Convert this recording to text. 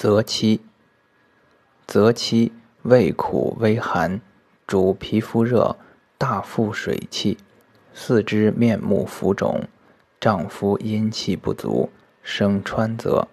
泽漆，泽漆味苦微寒，主皮肤热、大腹水气，四肢面目浮肿，丈夫阴气不足，生川泽。